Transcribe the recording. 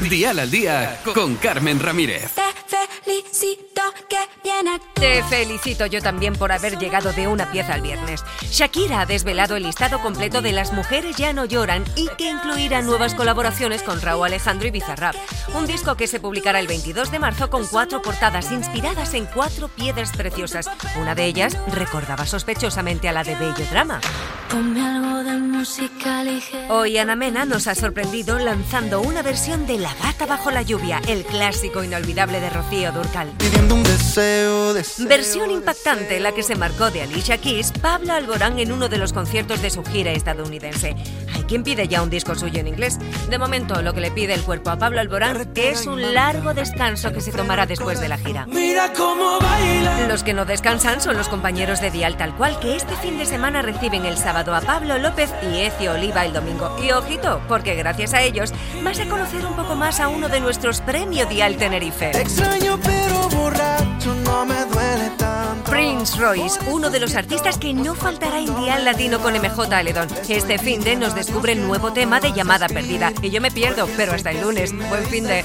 Dial al día con Carmen Ramírez. Te felicito que bien Te felicito yo también por haber llegado de una pieza al viernes. Shakira ha desvelado el listado completo de Las mujeres ya no lloran y que incluirá nuevas colaboraciones con Raúl Alejandro y Bizarrap. Un disco que se publicará el 22 de marzo con cuatro portadas inspiradas en cuatro piedras preciosas. Una de ellas recordaba sospechosamente a la de Bello Drama. Ponme algo de música ligera. Hoy Ana Mena nos ha sorprendido lanzando una versión de La gata bajo la lluvia, el clásico inolvidable de Rocío Durcal. Pidiendo un deseo, deseo Versión impactante la que se marcó de Alicia Keys, Pablo Alborán en uno de los conciertos de su gira estadounidense. Hay quien pide ya un disco suyo en inglés. De momento, lo que le pide el cuerpo a Pablo Alborán es un largo descanso que se tomará después de la gira. Mira cómo baila. Los que no descansan son los compañeros de Dial Tal Cual, que este fin de semana reciben el sábado a Pablo López y Ecio Oliva el domingo. Y ojito, porque gracias a ellos vas a conocer un poco más a uno de nuestros premio Dial Tenerife. Te extraño pero duele Royce, uno de los artistas que no faltará en Dial Latino con MJ Aledón. Este fin de nos descubre el nuevo tema de Llamada Perdida. Y yo me pierdo, pero hasta el lunes. Buen fin de...